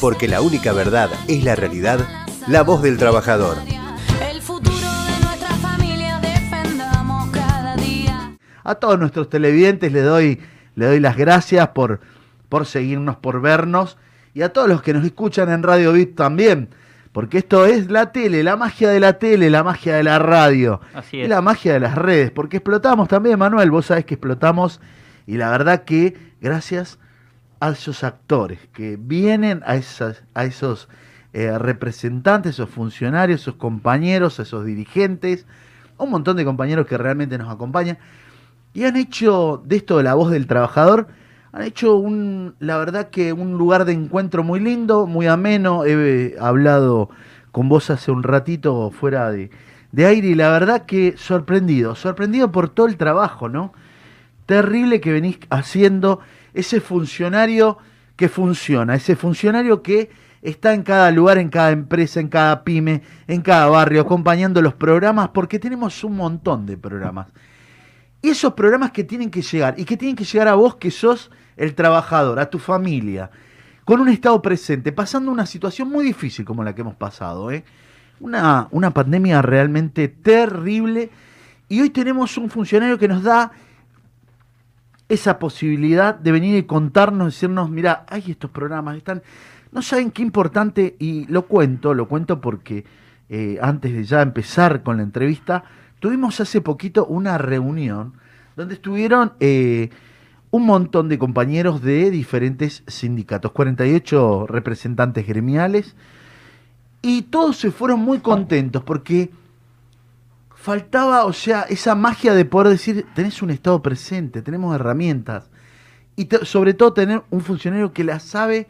Porque la única verdad es la realidad, la voz del trabajador. El futuro de nuestra familia defendamos cada día. A todos nuestros televidentes les doy, le doy las gracias por, por seguirnos, por vernos. Y a todos los que nos escuchan en Radio Bit también. Porque esto es la tele, la magia de la tele, la magia de la radio. Así Y es. la magia de las redes. Porque explotamos también, Manuel. Vos sabés que explotamos. Y la verdad que gracias a esos actores que vienen, a, esas, a esos eh, representantes, esos funcionarios, esos compañeros, esos dirigentes, un montón de compañeros que realmente nos acompañan y han hecho de esto de la voz del trabajador, han hecho un, la verdad que un lugar de encuentro muy lindo, muy ameno. He hablado con vos hace un ratito fuera de, de aire y la verdad que sorprendido, sorprendido por todo el trabajo, ¿no? Terrible que venís haciendo ese funcionario que funciona, ese funcionario que está en cada lugar, en cada empresa, en cada pyme, en cada barrio, acompañando los programas, porque tenemos un montón de programas. Y esos programas que tienen que llegar, y que tienen que llegar a vos que sos el trabajador, a tu familia, con un estado presente, pasando una situación muy difícil como la que hemos pasado, ¿eh? una, una pandemia realmente terrible, y hoy tenemos un funcionario que nos da esa posibilidad de venir y contarnos, decirnos, mira, hay estos programas, están, no saben qué importante, y lo cuento, lo cuento porque eh, antes de ya empezar con la entrevista, tuvimos hace poquito una reunión donde estuvieron eh, un montón de compañeros de diferentes sindicatos, 48 representantes gremiales, y todos se fueron muy contentos porque faltaba, o sea, esa magia de poder decir, tenés un estado presente, tenemos herramientas, y sobre todo tener un funcionario que la sabe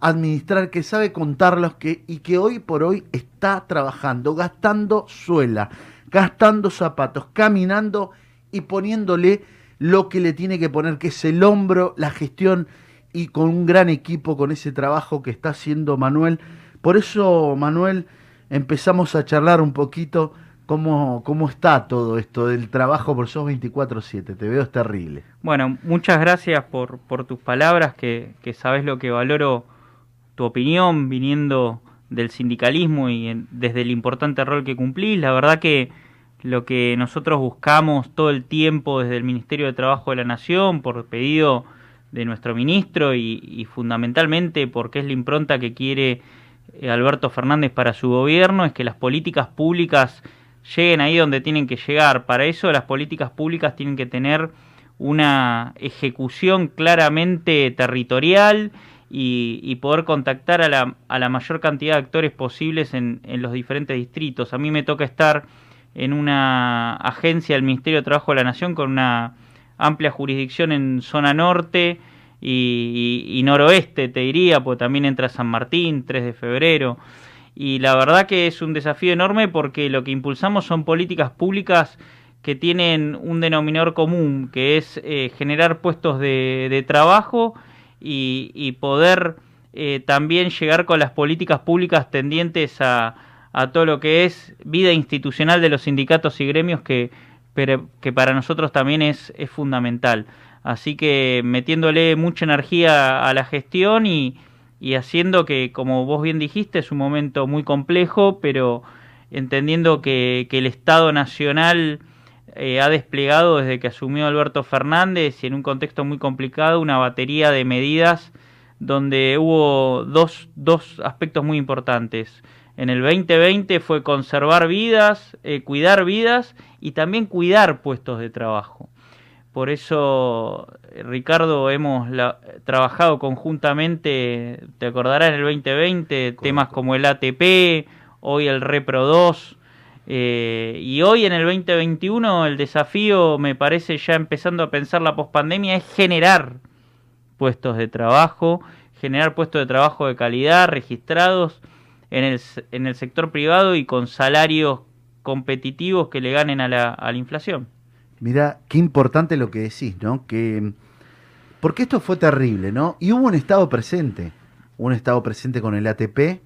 administrar, que sabe contarlos, que, y que hoy por hoy está trabajando, gastando suela, gastando zapatos, caminando y poniéndole lo que le tiene que poner, que es el hombro, la gestión, y con un gran equipo, con ese trabajo que está haciendo Manuel. Por eso, Manuel, empezamos a charlar un poquito cómo, cómo está todo esto del trabajo por SOS 24-7. Te veo, es terrible. Bueno, muchas gracias por, por tus palabras, que, sabes lo que valoro tu opinión viniendo del sindicalismo y desde el importante rol que cumplís. La verdad que lo que nosotros buscamos todo el tiempo desde el Ministerio de Trabajo de la Nación, por pedido de nuestro ministro y, y fundamentalmente porque es la impronta que quiere eh, Alberto Fernández para su gobierno, es que las políticas públicas lleguen ahí donde tienen que llegar. Para eso las políticas públicas tienen que tener una ejecución claramente territorial y, poder contactar a la, mayor cantidad de actores posibles en, los diferentes distritos. A mí me toca estar en una agencia del Ministerio de Trabajo de la Nación con una amplia jurisdicción en zona norte y, y- y noroeste, te diría, porque también entra San Martín, 3 de febrero. Y la verdad que es un desafío enorme porque lo que impulsamos son políticas públicas que tienen un denominador común, que es eh, generar puestos de, trabajo y, y poder eh, también llegar con las políticas públicas tendientes a, a todo lo que es vida institucional de los sindicatos y gremios que, pero- que para nosotros también es, es fundamental. Así que metiéndole mucha energía a la gestión y, y haciendo que, como vos bien dijiste, es un momento muy complejo, pero entendiendo que, que el Estado Nacional eh, ha desplegado desde que asumió Alberto Fernández y en un contexto muy complicado una batería de medidas donde hubo dos, dos aspectos muy importantes. En el 2020 fue conservar vidas, eh, cuidar vidas y también cuidar puestos de trabajo. Por eso, Ricardo, hemos la- trabajado conjuntamente, te acordarás, en el 2020, temas como el ATP, hoy el Repro 2, eh, y hoy en el 2021 el desafío, me parece ya empezando a pensar la pospandemia, es generar puestos de trabajo, generar puestos de trabajo de calidad, registrados en el, en el sector privado y con salarios competitivos que le ganen a la, a la inflación. Mira, qué importante lo que decís, ¿no? Que, porque esto fue terrible, ¿no? Y hubo un Estado presente, un Estado presente con el ATP,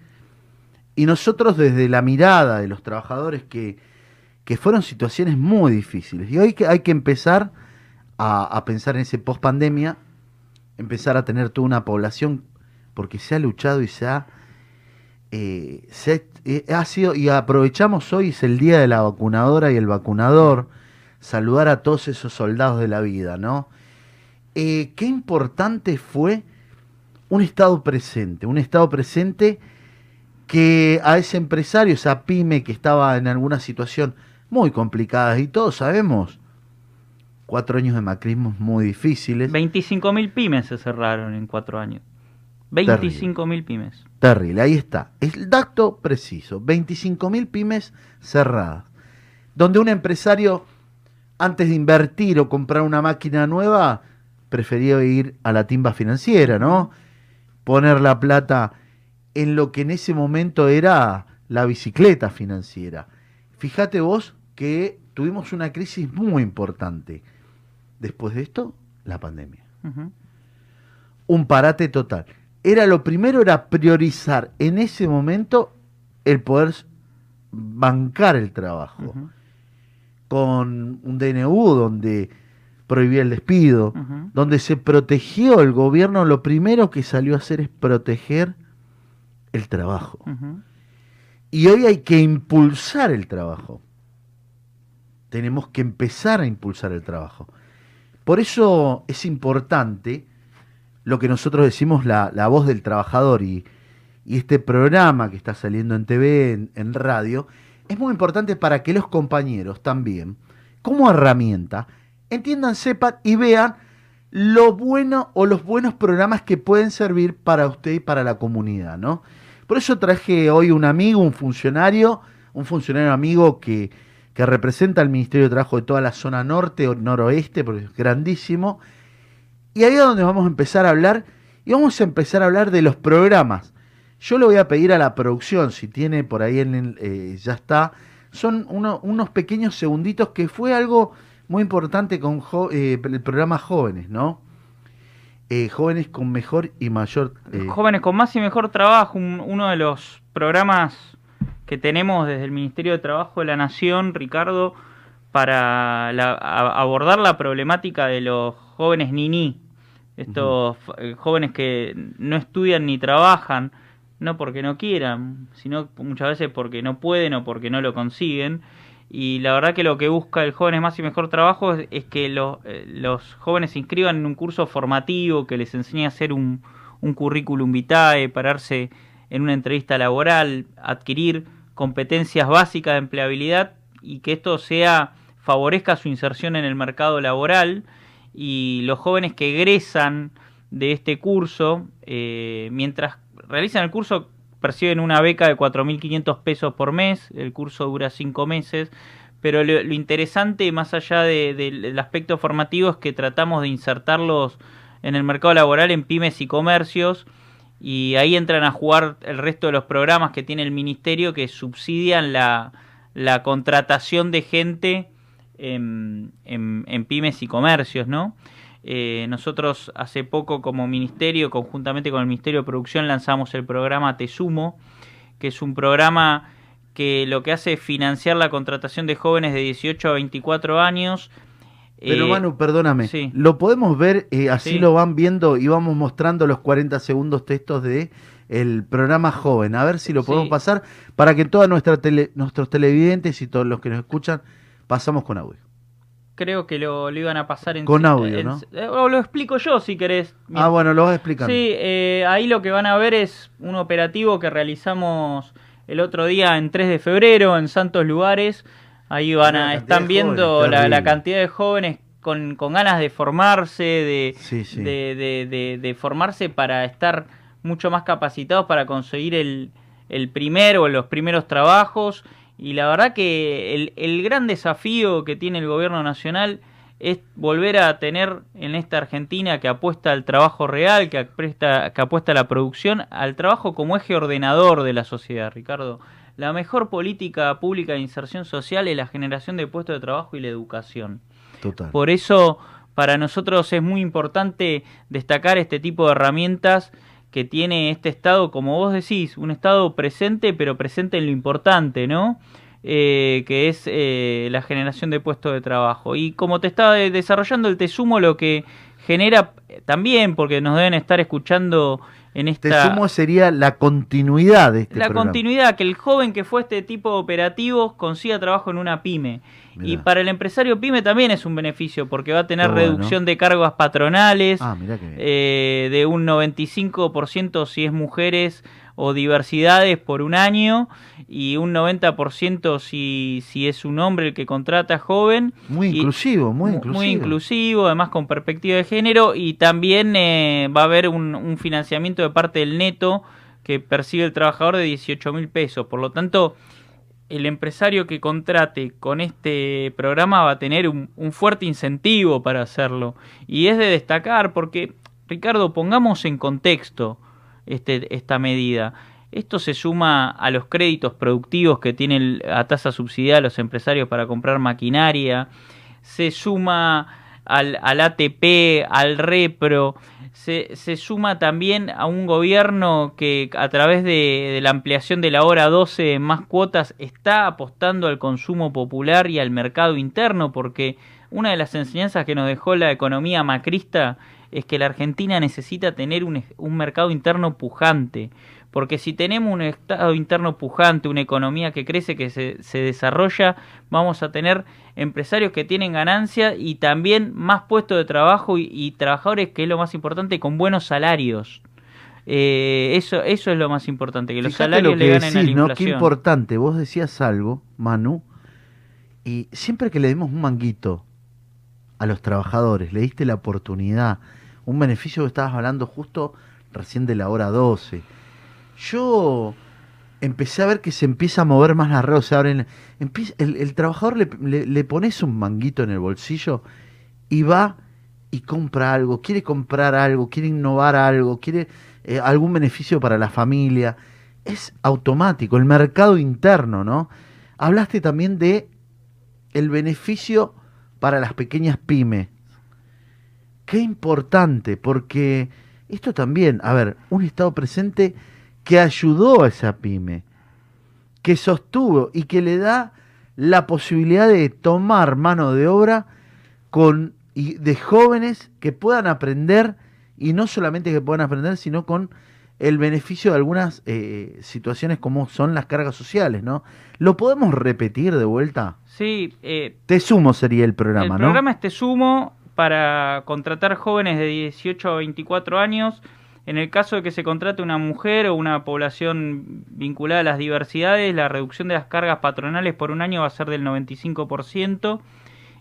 y nosotros desde la mirada de los trabajadores que, que fueron situaciones muy difíciles. Y hoy que hay que empezar a, a pensar en ese post pandemia, empezar a tener toda una población porque se ha luchado y se ha, eh, se eh, ha sido, y aprovechamos hoy, es el día de la vacunadora y el vacunador, saludar a todos esos soldados de la vida, ¿no? Eh, qué importante fue un Estado presente, un Estado presente que a ese empresario, esa pyme que estaba en alguna situación muy complicada, y todos sabemos, cuatro años de macrismo muy difíciles, 25.000 pymes se cerraron en cuatro años. 25.000 pymes. terrible, ahí está, el dato preciso, 25.000 pymes cerradas, donde un empresario, antes de invertir o comprar una máquina nueva, prefería ir a la timba financiera, ¿no? Poner la plata en lo que en ese momento era la bicicleta financiera. Fíjate vos que tuvimos una crisis muy importante. Después de esto, la pandemia. Un parate total. Era lo primero era priorizar en ese momento el poder bancar el trabajo. Con un DNU donde prohibía el despido, donde se protegió el gobierno, lo primero que salió a hacer es proteger el trabajo. Y hoy hay que impulsar el trabajo. Tenemos que empezar a impulsar el trabajo. Por eso es importante lo que nosotros decimos la, la voz del trabajador y, y este programa que está saliendo en TV, en, en radio, es muy importante para que los compañeros también, como herramienta, entiendan, sepan y vean lo bueno o los buenos programas que pueden servir para usted y para la comunidad, ¿no? Por eso traje hoy un amigo, un funcionario, un funcionario amigo que, que representa al Ministerio de Trabajo de toda la zona norte o noroeste, porque es grandísimo. Y ahí es donde vamos a empezar a hablar, y vamos a empezar a hablar de los programas. Yo le voy a pedir a la producción, si tiene por ahí, en el- eh, ya está, son uno- unos pequeños segunditos que fue algo muy importante con jo- eh, el programa Jóvenes, ¿no? Eh, jóvenes con mejor y mayor... eh, Jóvenes con más y mejor trabajo, un- uno de los programas que tenemos desde el Ministerio de Trabajo de la Nación, Ricardo, para la- a- abordar la problemática de los jóvenes niní, estos jóvenes que no estudian ni trabajan, no porque no quieran, sino muchas veces porque no pueden o porque no lo consiguen. Y la verdad que lo que busca el Jóvenes Más y Mejor Trabajo es, que los, eh, los jóvenes se inscriban en un curso formativo que les enseñe a hacer un, un currículum vitae, pararse en una entrevista laboral, adquirir competencias básicas de empleabilidad y que esto sea favorezca su inserción en el mercado laboral y los jóvenes que egresan de este curso, eh, mientras realizan el curso, perciben una beca de 4.500 pesos por mes, el curso dura 5 meses, pero lo, interesante, más allá de- del aspecto formativo, es que tratamos de insertarlos en el mercado laboral en pymes y comercios, y ahí entran a jugar el resto de los programas que tiene el ministerio que subsidian la, contratación de gente en, en- en pymes y comercios, ¿no? Eh, nosotros hace poco como ministerio, conjuntamente con el Ministerio de Producción, lanzamos el programa Te Sumo, que es un programa que lo que hace es financiar la contratación de jóvenes de 18 a 24 años. Pero Eh, Manu, perdóname, sí. lo podemos ver, eh, así Sí. lo van viendo y vamos mostrando los 40 segundos textos de el programa joven. A ver si lo podemos Sí. pasar para que todos tele- nuestros televidentes y todos los que nos escuchan pasamos con audio. Creo que lo, lo iban a pasar en... Con audio, en- ¿no? eh, o lo explico yo si querés. Ah, bueno, lo vas explicando. Sí, eh, ahí lo que van a ver es un operativo que realizamos el otro día en 3 de febrero en Santos Lugares. Ahí van a, están viendo jóvenes, la, la cantidad de jóvenes con, con ganas de formarse, de, Sí, sí. de, de- de- de formarse para estar mucho más capacitados para conseguir el, el primer o los primeros trabajos. Y la verdad que el, el gran desafío que tiene el gobierno nacional es volver a tener en esta Argentina que apuesta al trabajo real, que apuesta, que apuesta a la producción, al trabajo como eje ordenador de la sociedad, Ricardo. La mejor política pública de inserción social es la generación de puestos de trabajo y la educación. Total. Por eso, para nosotros es muy importante destacar este tipo de herramientas que tiene este Estado, como vos decís, un Estado presente, pero presente en lo importante, ¿no? Eh, que es eh, la generación de puestos de trabajo. Y como te estaba de- desarrollando el Te Sumo, lo que genera también, porque nos deben estar escuchando en Te sumo sería la continuidad de este la programa. continuidad, que el joven que fue este tipo de operativos consiga trabajo en una pyme. Y para el empresario pyme también es un beneficio porque va a tener bueno. reducción de cargas patronales, Ah, mirá que bien. eh, de un 95% si es mujeres o diversidades por un año y un 90% si, si es un hombre el que contrata joven. muy y- inclusivo, muy mu- inclusivo. Muy inclusivo, además con perspectiva de género y también eh, va a haber un, un financiamiento de parte del neto que percibe el trabajador de 18 mil pesos. Por lo tanto, el empresario que contrate con este programa va a tener un, un fuerte incentivo para hacerlo. Y es de destacar porque, Ricardo, pongamos en contexto este, esta medida. Esto se suma a los créditos productivos que tienen a tasa subsidiada los empresarios para comprar maquinaria, se suma al, ATP, al REPRO, se, se suma también a un gobierno que a través de, de la ampliación de la hora 12 en más cuotas está apostando al consumo popular y al mercado interno, porque una de las enseñanzas que nos dejó la economía macrista es que la Argentina necesita tener un, un mercado interno pujante. Porque si tenemos un estado interno pujante, una economía que crece, que se, se desarrolla, vamos a tener empresarios que tienen ganancia y también más puestos de trabajo y, y trabajadores, que es lo más importante, con buenos salarios. Eh, eso, eso es lo más importante, que los salarios lo que le ganen a la decís, ¿no? Qué importante. Vos decías algo, Manu, y siempre que le dimos un manguito a los trabajadores, le diste la oportunidad, un beneficio que estabas hablando justo recién de la hora 12. Yo empecé a ver que se empieza a mover más la red, o sea, abren- el, trabajador le, le- le pones un manguito en el bolsillo y va y compra algo, quiere comprar algo, quiere innovar algo, quiere eh, algún beneficio para la familia. Es automático, el mercado interno, ¿no? Hablaste también de el beneficio para las pequeñas pymes. Qué importante, porque esto también, a ver, un Estado presente que ayudó a esa pyme, que sostuvo y que le da la posibilidad de tomar mano de obra con de jóvenes que puedan aprender y no solamente que puedan aprender, sino con el beneficio de algunas eh, situaciones como son las cargas sociales, ¿no? ¿Lo podemos repetir de vuelta? Sí, eh, Te sumo sería el programa, el ¿no? programa este sumo para contratar jóvenes de 18 a 24 años. En el caso de que se contrate una mujer o una población vinculada a las diversidades, la reducción de las cargas patronales por un año va a ser del 95%.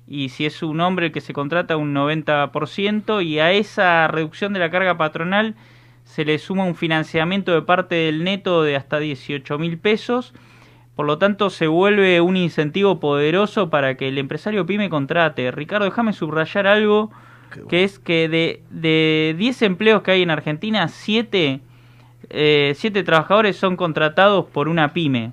Y si es un hombre el que se contrata, un 90%. Y a esa reducción de la carga patronal se le suma un financiamiento de parte del neto de hasta 18 mil pesos. Por lo tanto, se vuelve un incentivo poderoso para que el empresario pyme contrate. Ricardo, déjame subrayar algo, bueno. que es que de, de 10 empleos que hay en Argentina, 7 siete trabajadores son contratados por una pyme,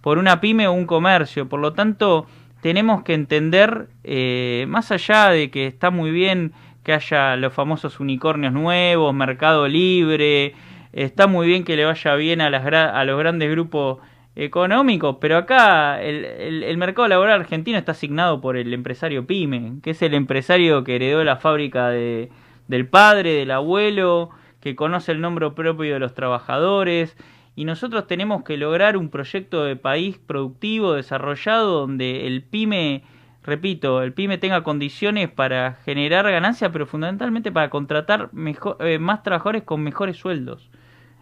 por una pyme o un comercio. Por lo tanto, tenemos que entender, eh, más allá de que está muy bien que haya los famosos unicornios nuevos, Mercado Libre, está muy bien que le vaya bien a, las, a los grandes grupos económicos, pero acá el mercado laboral argentino está asignado por el empresario pyme, que es el empresario que heredó la fábrica de, del padre, del abuelo, que conoce el nombre propio de los trabajadores, y nosotros tenemos que lograr un proyecto de país productivo, desarrollado, donde el pyme, repito, el pyme tenga condiciones para generar ganancias, pero fundamentalmente para contratar mejor, eh, más trabajadores con mejores sueldos.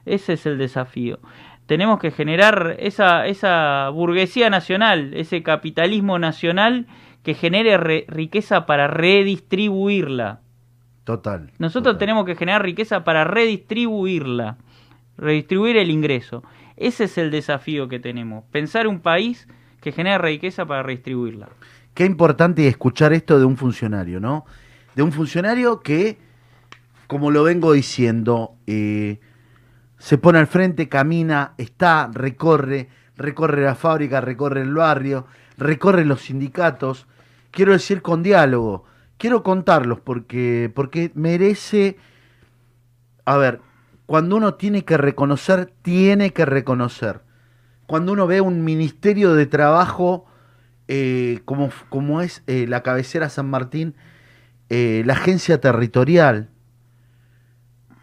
Ese es el desafío. Tenemos que generar esa, esa burguesía nacional, ese capitalismo nacional que genere re- riqueza para redistribuirla. Total. Nosotros total. tenemos que generar riqueza para redistribuirla, redistribuir el ingreso. Ese es el desafío que tenemos, pensar un país que genere riqueza para redistribuirla. Qué importante escuchar esto de un funcionario, ¿no? De un funcionario que, como lo vengo diciendo, eh, se pone al frente, camina, está, recorre, recorre la fábrica, recorre el barrio, recorre los sindicatos. Quiero decir con diálogo. Quiero contarlos porque, porque merece. A ver, cuando uno tiene que reconocer, tiene que reconocer. Cuando uno ve un ministerio de trabajo eh, como, como es eh, la cabecera San Martín, eh, la agencia territorial,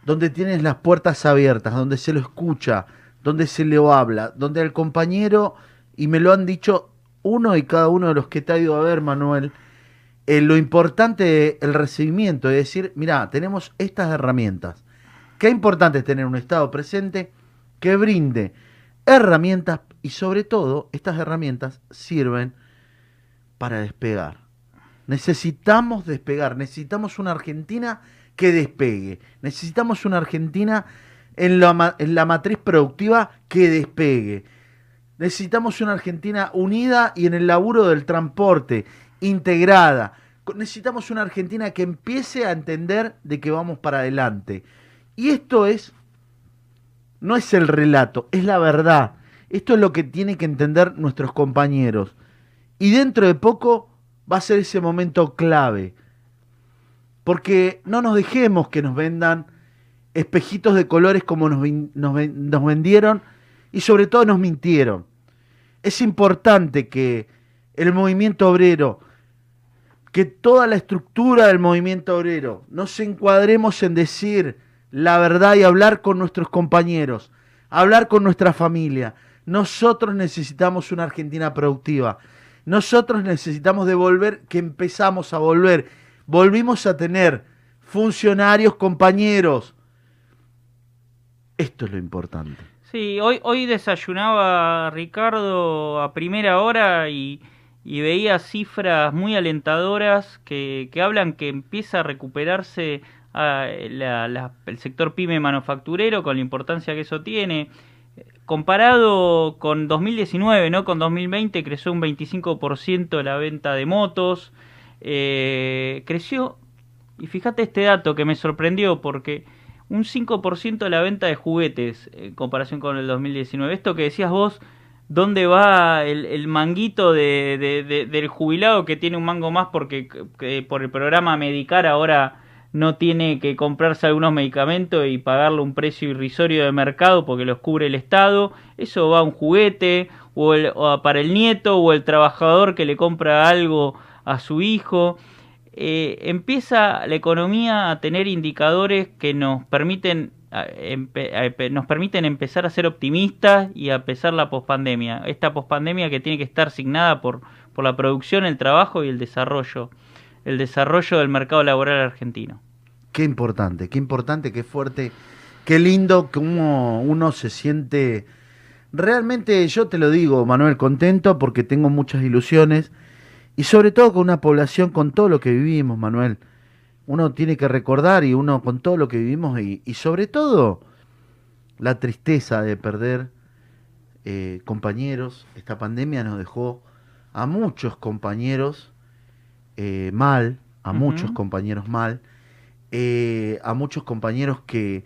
donde tienes las puertas abiertas, donde se lo escucha, donde se le habla, donde el compañero, y me lo han dicho uno y cada uno de los que te ha ido a ver, Manuel, lo importante el recibimiento, es decir, mira, tenemos estas herramientas. Qué importante es tener un Estado presente que brinde herramientas y sobre todo estas herramientas sirven para despegar. Necesitamos despegar, necesitamos una Argentina que despegue, necesitamos una Argentina en la, en la matriz productiva que despegue. Necesitamos una Argentina unida y en el laburo del transporte, integrada. Necesitamos una Argentina que empiece a entender de que vamos para adelante. Y esto es, no es el relato, es la verdad. Esto es lo que tienen que entender nuestros compañeros. Y dentro de poco va a ser ese momento clave. Porque no nos dejemos que nos vendan espejitos de colores como nos, vendieron y sobre todo nos mintieron. Es importante que el movimiento obrero, que toda la estructura del movimiento obrero, nos encuadremos en decir la verdad y hablar con nuestros compañeros, hablar con nuestra familia. Nosotros necesitamos una Argentina productiva. Nosotros necesitamos devolver, que empezamos a volver. Volvimos a tener funcionarios, compañeros. Esto es lo importante. Sí, hoy, hoy desayunaba Ricardo a primera hora y, veía cifras muy alentadoras que, hablan que empieza a recuperarse ah, el sector pyme manufacturero con la importancia que eso tiene. Comparado con 2019, ¿no? Con 2020 creció un 25% la venta de motos. eh, creció, y fíjate este dato que me sorprendió porque un 5% la venta de juguetes en comparación con el 2019. Esto que decías vos, ¿dónde va el, manguito de, de- de- del jubilado que tiene un mango más porque que por el programa Medicar ahora no tiene que comprarse algunos medicamentos y pagarle un precio irrisorio de mercado porque los cubre el Estado? Eso va a un juguete o, el- o para el nieto o el trabajador que le compra algo a su hijo eh, empieza la economía a tener indicadores que nos permiten nos permiten empezar a ser optimistas y a pesar la pospandemia. Esta pospandemia que tiene que estar signada por, por la producción, el trabajo y el desarrollo, el desarrollo del mercado laboral argentino. Qué importante, qué importante, qué fuerte, qué lindo como uno se siente. Realmente yo te lo digo, Manuel, contento porque tengo muchas ilusiones y sobre todo con una población con todo lo que vivimos, Manuel. Uno tiene que recordar y uno con todo lo que vivimos y, y sobre todo la tristeza de perder eh, compañeros. Esta pandemia nos dejó a muchos compañeros eh, mal, a muchos compañeros mal, eh, a muchos compañeros que,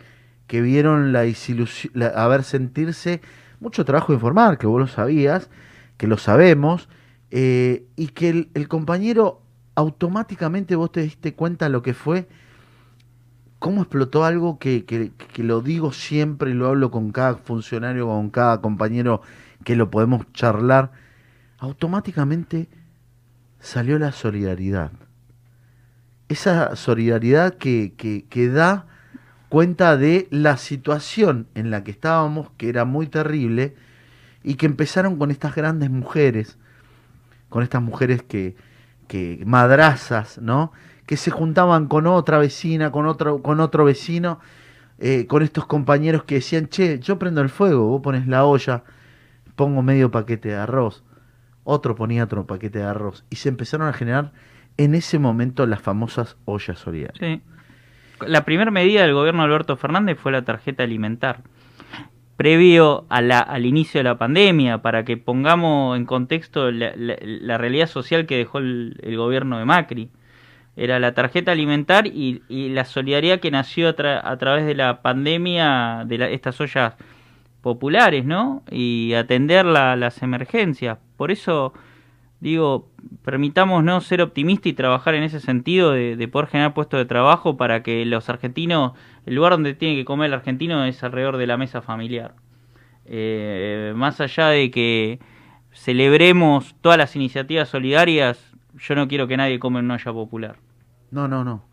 que vieron la desilusión, la- a ver sentirse mucho trabajo de informar, que vos lo sabías, que lo sabemos, eh, y que el, el compañero automáticamente vos te diste cuenta lo que fue, cómo explotó algo que, que- que lo digo siempre y lo hablo con cada funcionario, con cada compañero que lo podemos charlar, automáticamente salió la solidaridad. Esa solidaridad que, que, que da cuenta de la situación en la que estábamos, que era muy terrible, y que empezaron con estas grandes mujeres, con estas mujeres que, que madrazas, ¿no? Que se juntaban con otra vecina, con otro, con otro vecino, eh, con estos compañeros que decían, che, yo prendo el fuego, vos pones la olla, pongo medio paquete de arroz, otro ponía otro paquete de arroz, y se empezaron a generar en ese momento las famosas ollas solidarias. Sí. La primera medida del gobierno de Alberto Fernández fue la tarjeta alimentar. Previo al inicio de la pandemia, para que pongamos en contexto la, la- realidad social que dejó el, gobierno de Macri. Era la tarjeta alimentar y, la solidaridad que nació a, a través de la pandemia de estas ollas populares, ¿no? Y atender la- las emergencias. Por eso digo, permitámonos ser optimistas y trabajar en ese sentido de, de poder generar puestos de trabajo para que los argentinos, el lugar donde tiene que comer el argentino es alrededor de la mesa familiar. Eh, más allá de que celebremos todas las iniciativas solidarias, yo no quiero que nadie come en una olla popular. No, no, no.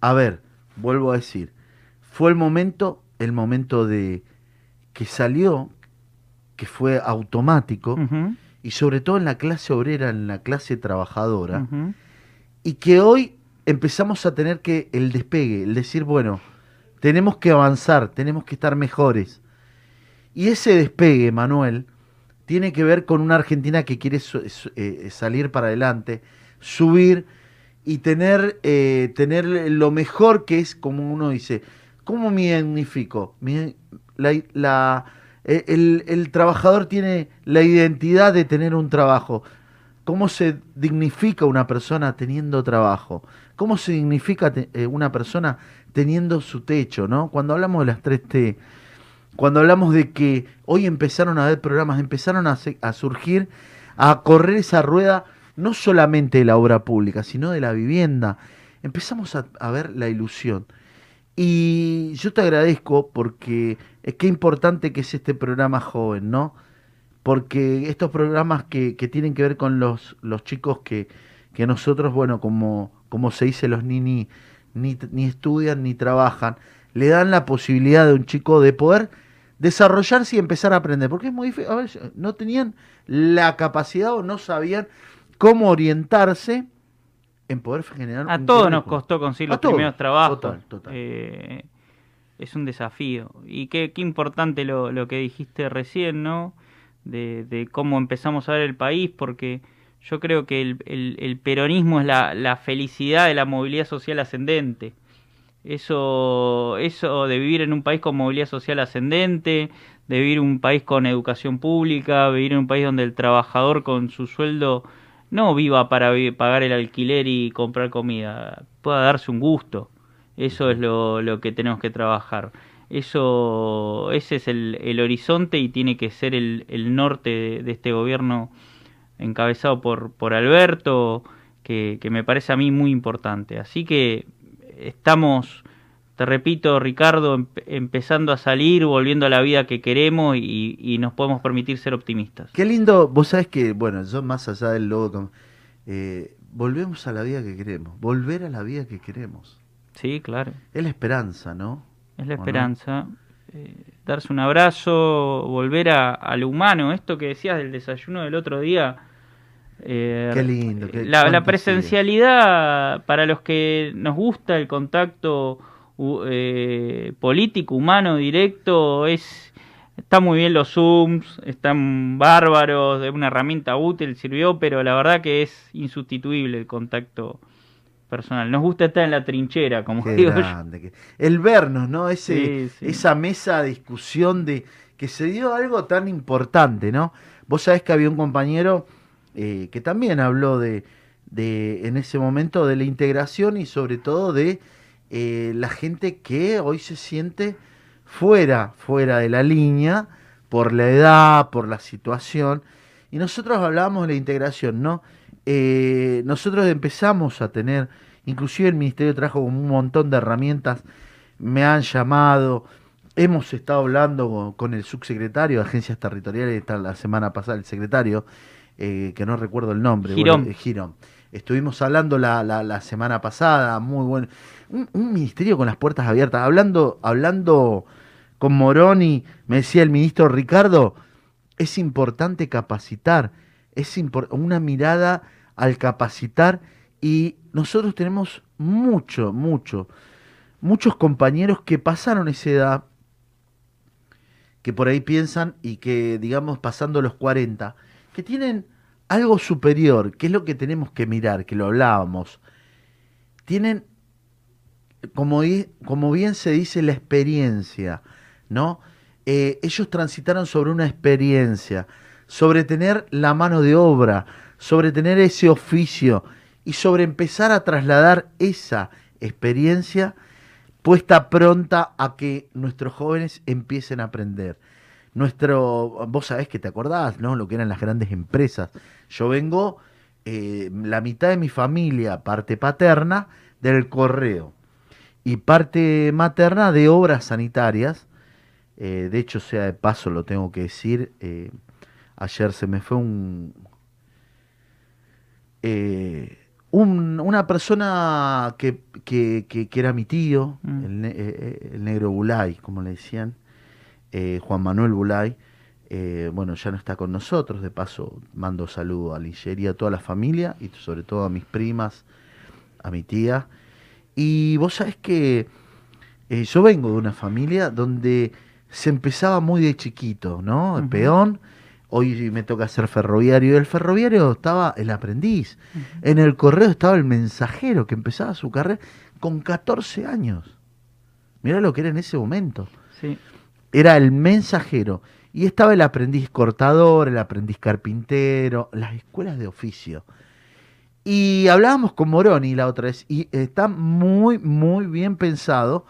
A ver, vuelvo a decir, fue el momento, el momento de que salió, que fue automático, y sobre todo en la clase obrera, en la clase trabajadora, y que hoy empezamos a tener que el despegue, el decir, bueno, tenemos que avanzar, tenemos que estar mejores. Y ese despegue, Manuel, tiene que ver con una Argentina que quiere eh, salir para adelante, subir y tener, eh, tener lo mejor que es, como uno dice, ¿cómo me la- la- el, el trabajador tiene la identidad de tener un trabajo. ¿Cómo se dignifica una persona teniendo trabajo? ¿Cómo se dignifica eh, una persona teniendo su techo? ¿no? Cuando hablamos de las 3T, cuando hablamos de que hoy empezaron a haber programas, empezaron a, a surgir, a correr esa rueda, no solamente de la obra pública, sino de la vivienda, empezamos a, a ver la ilusión. Y yo te agradezco porque es que importante que es este programa joven, ¿no? Porque estos programas que, que tienen que ver con los, los chicos que, que nosotros, bueno, como, como se dice, los nini ni, ni estudian ni trabajan, le dan la posibilidad de un chico de poder desarrollarse y empezar a aprender. Porque es muy difícil, a ver, no tenían la capacidad o no sabían cómo orientarse en poder generar A todos nos costó conseguir los todos, primeros trabajos. total, total. Eh, es un desafío. Y qué, qué importante lo, lo que dijiste recién, ¿no? De, de cómo empezamos a ver el país, porque yo creo que el, el- el peronismo es la, la felicidad de la movilidad social ascendente. Eso, eso de vivir en un país con movilidad social ascendente, de vivir en un país con educación pública, vivir en un país donde el trabajador con su sueldo no viva para pagar el alquiler y comprar comida, pueda darse un gusto. Eso es lo, que tenemos que trabajar. Eso, ese es el, horizonte y tiene que ser el, norte de, este gobierno encabezado por, por Alberto, que me parece a mí muy importante. Así que estamos, te repito, Ricardo, em- empezando a salir, volviendo a la vida que queremos y, y nos podemos permitir ser optimistas. Qué lindo, vos sabés que, bueno, yo más allá del logo, eh, volvemos a la vida que queremos, volver a la vida que queremos. Sí, claro. Es la esperanza, ¿no? Es la esperanza. eh, darse un abrazo, volver a, a lo humano. Esto que decías del desayuno del otro día. eh, Qué lindo, qué- la, la presencialidad, para los que nos gusta el contacto eh, político, humano, directo, es. Está muy bien los Zooms, están bárbaros, es una herramienta útil, sirvió, pero la verdad que es insustituible el contacto personal. Nos gusta estar en la trinchera, como Qué digo yo. grande. El vernos, ¿no? Ese, Sí, sí. Esa mesa de discusión de que se dio algo tan importante, ¿no? Vos sabés que había un compañero eh, que también habló de, de, en ese momento, de la integración y sobre todo de eh, la gente que hoy se siente fuera, fuera de la línea, por la edad, por la situación. Y nosotros hablábamos de la integración, ¿no? Eh, nosotros empezamos a tener, inclusive el Ministerio trajo un montón de herramientas, me han llamado, hemos estado hablando con, con el subsecretario de Agencias Territoriales, está la semana pasada el secretario, eh, que no recuerdo el nombre. Girón. bueno, eh, Girón. Estuvimos hablando la, la, la semana pasada, muy bueno. Un, un ministerio con las puertas abiertas, hablando, hablando con Moroni, me decía el ministro Ricardo, es importante capacitar, es impor- una mirada al capacitar y nosotros tenemos mucho, mucho, muchos compañeros que pasaron esa edad, que por ahí piensan y que, digamos, pasando los 40, que tienen algo superior, que es lo que tenemos que mirar, que lo hablábamos. Tienen, como, como bien se dice, la experiencia, ¿no? Eh, ellos transitaron sobre una experiencia, sobre tener la mano de obra, sobre tener ese oficio y sobre empezar a trasladar esa experiencia puesta pronta a que nuestros jóvenes empiecen a aprender. Nuestro, vos sabés que te acordás, ¿no? Lo que eran las grandes empresas. Yo vengo, eh, la mitad de mi familia, parte paterna, del correo y parte materna de obras sanitarias. Eh, de hecho, sea de paso, lo tengo que decir, eh, ayer se me fue un, eh, un- una persona que, que- que- que era mi tío, Mm. el, ne- el negro Bulay, como le decían, Juan Manuel Bulay, bueno, ya no está con nosotros, de paso mando saludo a Ligeria, a toda la familia y sobre todo a mis primas, a mi tía. Y vos sabés que eh, yo vengo de una familia donde se empezaba muy de chiquito, ¿no? El peón. Hoy me toca ser ferroviario. Y el ferroviario estaba el aprendiz. En el correo estaba el mensajero que empezaba su carrera con 14 años. Mirá lo que era en ese momento. Sí. Era el mensajero. Y estaba el aprendiz cortador, el aprendiz carpintero, las escuelas de oficio. Y hablábamos con Moroni la otra vez y está muy, muy bien pensado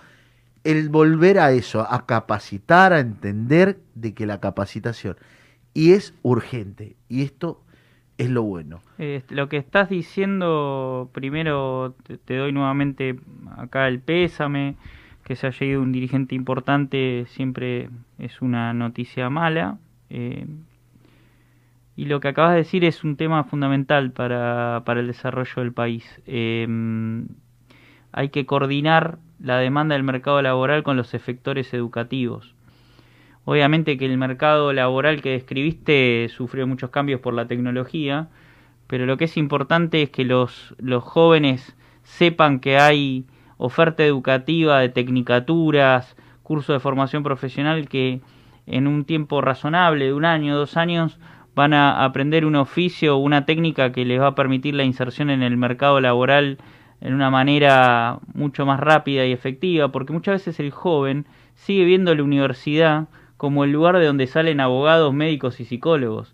el volver a eso, a capacitar, a entender de que la capacitación y es urgente y esto es lo bueno. Lo que estás diciendo, primero te, te doy nuevamente acá el pésame, que se haya ido un dirigente importante siempre es una noticia mala. eh, y lo que acabas de decir es un tema fundamental para, para el desarrollo del país. Eh, hay que coordinar la demanda del mercado laboral con los efectores educativos. Obviamente que el mercado laboral que describiste sufrió muchos cambios por la tecnología, pero lo que es importante es que los, los jóvenes sepan que hay oferta educativa de tecnicaturas, cursos de formación profesional que en un tiempo razonable, de un año, dos años, van a aprender un oficio una técnica que les va a permitir la inserción en el mercado laboral en una manera mucho más rápida y efectiva, porque muchas veces el joven sigue viendo la universidad como el lugar de donde salen abogados, médicos y psicólogos.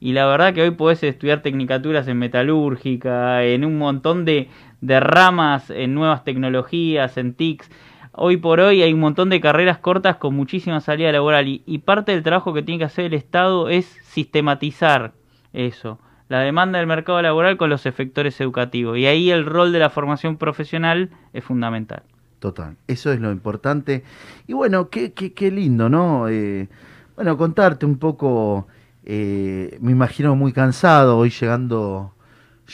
Y la verdad que hoy podés estudiar tecnicaturas en metalúrgica, en un montón de, de ramas, en nuevas tecnologías, en TICs. Hoy por hoy hay un montón de carreras cortas con muchísima salida laboral y, parte del trabajo que tiene que hacer el Estado es sistematizar eso, la demanda del mercado laboral con los efectores educativos. Y ahí el rol de la formación profesional es fundamental. Total, eso es lo importante. Y bueno, qué, qué, qué lindo, ¿no? Eh, bueno, contarte un poco, eh, me imagino muy cansado, hoy llegando,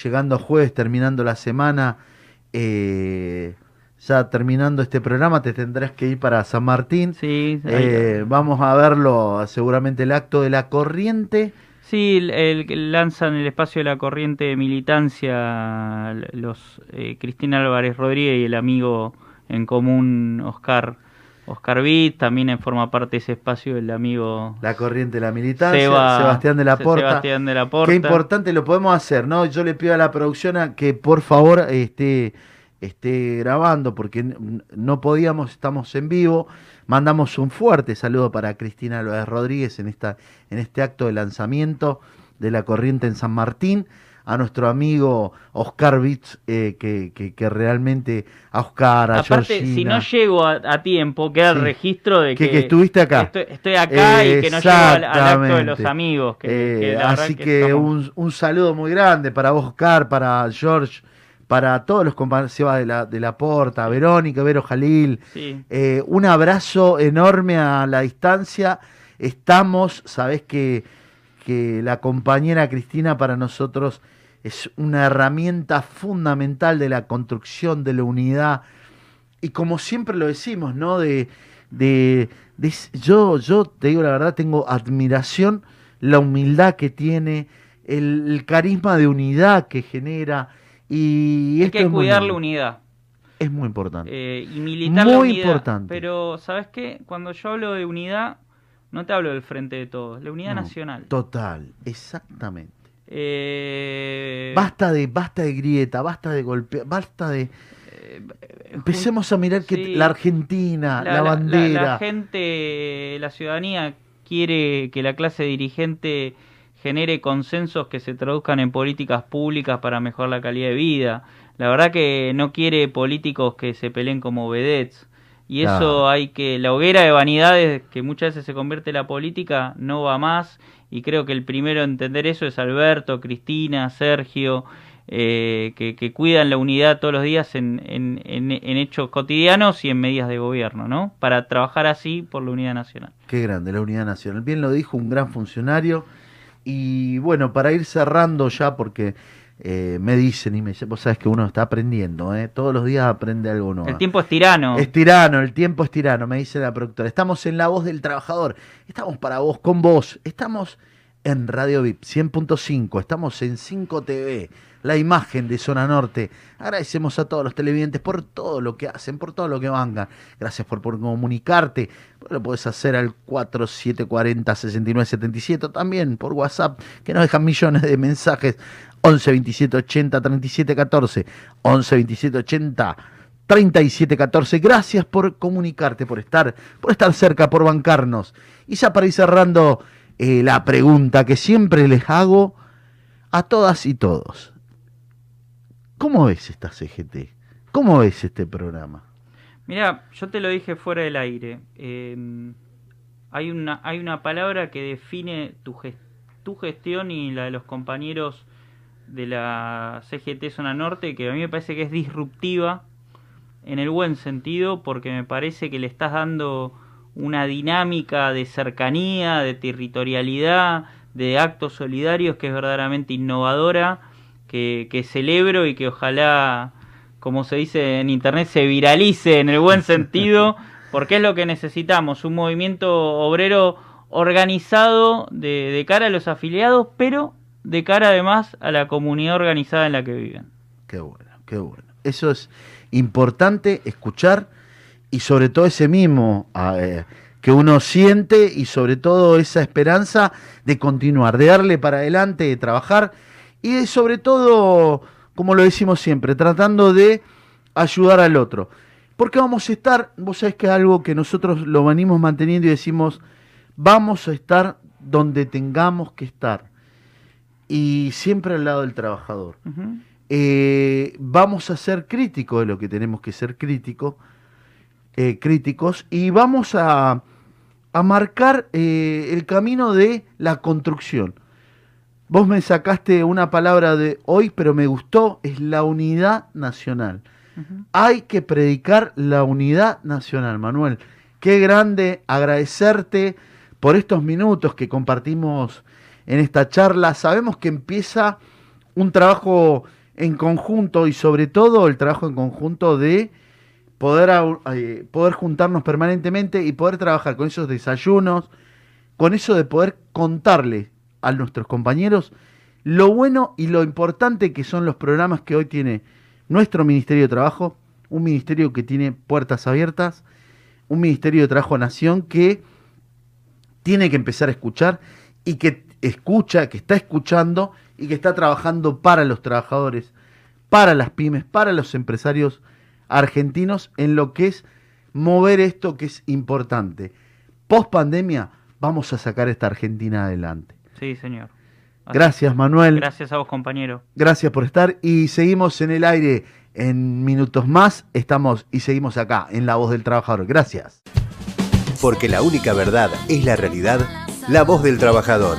llegando a jueves, terminando la semana, eh, ya terminando este programa, te tendrás que ir para San Martín. Sí, Eh, vamos a verlo, seguramente el acto de la corriente. Sí, el, el- lanzan el espacio de la corriente de militancia los eh, Cristina Álvarez Rodríguez y el amigo en común Oscar Oscar Vitt, también forma parte de ese espacio el amigo La corriente de la militancia, Seba- Sebastián de la Porta. Sebastián de la Porta. Qué importante lo podemos hacer, ¿no? Yo le pido a la producción a que por favor esté, esté grabando porque no podíamos, estamos en vivo. Mandamos un fuerte saludo para Cristina Álvarez Rodríguez en, esta, en este acto de lanzamiento de la corriente en San Martín. A nuestro amigo Oscar Vitz, eh, que, que, que realmente a Oscar, a Aparte, Georgina, si no llego a, a tiempo, queda el registro de Que- que, estuviste acá. Estoy, estoy acá y que no llego al, al acto de los amigos. Eh, así que que, estamos- un, un saludo muy grande para vos, Oscar, para George, para todos los compañeros de la, de la Porta, Verónica, Vero Jalil. sí. Eh, un abrazo enorme a la distancia. Estamos, sabés que, que la compañera Cristina para nosotros es una herramienta fundamental de la construcción de la unidad. Y como siempre lo decimos, ¿no? De, de, yo, yo te digo la verdad, tengo admiración, la humildad que tiene, el, el carisma de unidad que genera. Y Hay esto que es cuidar la unidad. Es muy importante. eh, y militar la Muy unidad. importante. Pero, ¿sabes qué? Cuando yo hablo de unidad, no te hablo del frente de todos, la unidad No, nacional. Total, exactamente. Eh, Basta de, basta de grieta, basta de golpe, basta de. eh, Empecemos a mirar que sí. la Argentina, la, bandera. La, gente, la ciudadanía quiere que la clase dirigente genere consensos que se traduzcan en políticas públicas para mejorar la calidad de vida. La verdad que no quiere políticos que se peleen como vedettes. Y eso hay que, la hoguera de vanidades que muchas veces se convierte en la política no va más. Y creo que el primero en entender eso es Alberto, Cristina, Sergio, eh, que, que cuidan la unidad todos los días en, en, en, en hechos cotidianos y en medidas de gobierno, ¿no? Para trabajar así por la unidad nacional. Qué grande, la unidad nacional. Bien lo dijo un gran funcionario. Y bueno, para ir cerrando ya, porque eh, me dicen y me dicen, vos sabes que uno está aprendiendo, ¿eh? todos los días aprende algo nuevo. El tiempo es tirano. Es tirano, el tiempo es tirano, me dice la productora. Estamos en la voz del trabajador, estamos para vos, con vos, estamos en Radio VIP 100.5, estamos en 5 TV, la imagen de Zona Norte. Agradecemos a todos los televidentes por todo lo que hacen, por todo lo que vangan. Gracias por, por comunicarte. Lo puedes hacer al 4740-6977, también por WhatsApp, que nos dejan millones de mensajes. 11 27 80 37 14, 11 27 80 37 14. Gracias por comunicarte, por estar, por estar cerca, por bancarnos. Y ya para ir cerrando eh, la pregunta que siempre les hago a todas y todos. ¿Cómo ves esta CGT? ¿Cómo ves este programa? Mira, yo te lo dije fuera del aire. Eh, hay, una, hay una palabra que define tu, tu gestión y la de los compañeros de la CGT Zona Norte que a mí me parece que es disruptiva en el buen sentido porque me parece que le estás dando una dinámica de cercanía, de territorialidad, de actos solidarios que es verdaderamente innovadora, que, que celebro y que ojalá, como se dice en internet, se viralice en el buen sentido, porque es lo que necesitamos, un movimiento obrero organizado de, de cara a los afiliados, pero de cara además a la comunidad organizada en la que viven. Qué bueno, qué bueno. Eso es importante escuchar y sobre todo ese mismo eh, que uno siente y sobre todo esa esperanza de continuar, de darle para adelante, de trabajar y sobre todo, como lo decimos siempre, tratando de ayudar al otro. Porque vamos a estar, vos sabés que es algo que nosotros lo venimos manteniendo y decimos, vamos a estar donde tengamos que estar. Y siempre al lado del trabajador. Eh, vamos a ser críticos de lo que tenemos que ser crítico, eh, críticos y vamos a, a marcar eh, el camino de la construcción. Vos me sacaste una palabra de hoy, pero me gustó, es la unidad nacional. Hay que predicar la unidad nacional, Manuel. Qué grande agradecerte por estos minutos que compartimos en esta charla. Sabemos que empieza un trabajo en conjunto y sobre todo el trabajo en conjunto de poder, eh, poder juntarnos permanentemente y poder trabajar con esos desayunos, con eso de poder contarle a nuestros compañeros lo bueno y lo importante que son los programas que hoy tiene nuestro Ministerio de Trabajo, un ministerio que tiene puertas abiertas, un Ministerio de Trabajo Nación que tiene que empezar a escuchar y que escucha, que está escuchando y que está trabajando para los trabajadores, para las pymes, para los empresarios argentinos en lo que es mover esto que es importante. Post pandemia vamos a sacar esta Argentina adelante. Sí, señor. Así- Gracias Manuel. Gracias a vos, compañero. Gracias por estar y seguimos en el aire en minutos más. Estamos y seguimos acá en La Voz del Trabajador. Gracias. Porque la única verdad es la realidad, la voz del trabajador.